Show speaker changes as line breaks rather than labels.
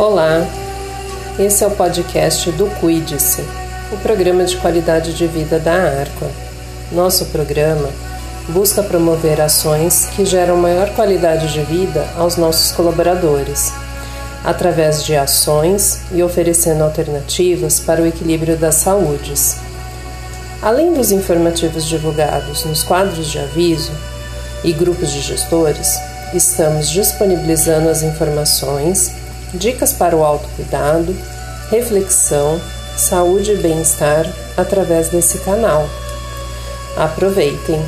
Olá, esse é o podcast do Cuide-se, o programa de qualidade de vida da Arqua. Nosso programa busca promover ações que geram maior qualidade de vida aos nossos colaboradores, através de ações e oferecendo alternativas para o equilíbrio das saúdes. Além dos informativos divulgados nos quadros de aviso e grupos de gestores, estamos disponibilizando as informações, dicas para o autocuidado, reflexão, saúde e bem-estar através desse canal. Aproveitem!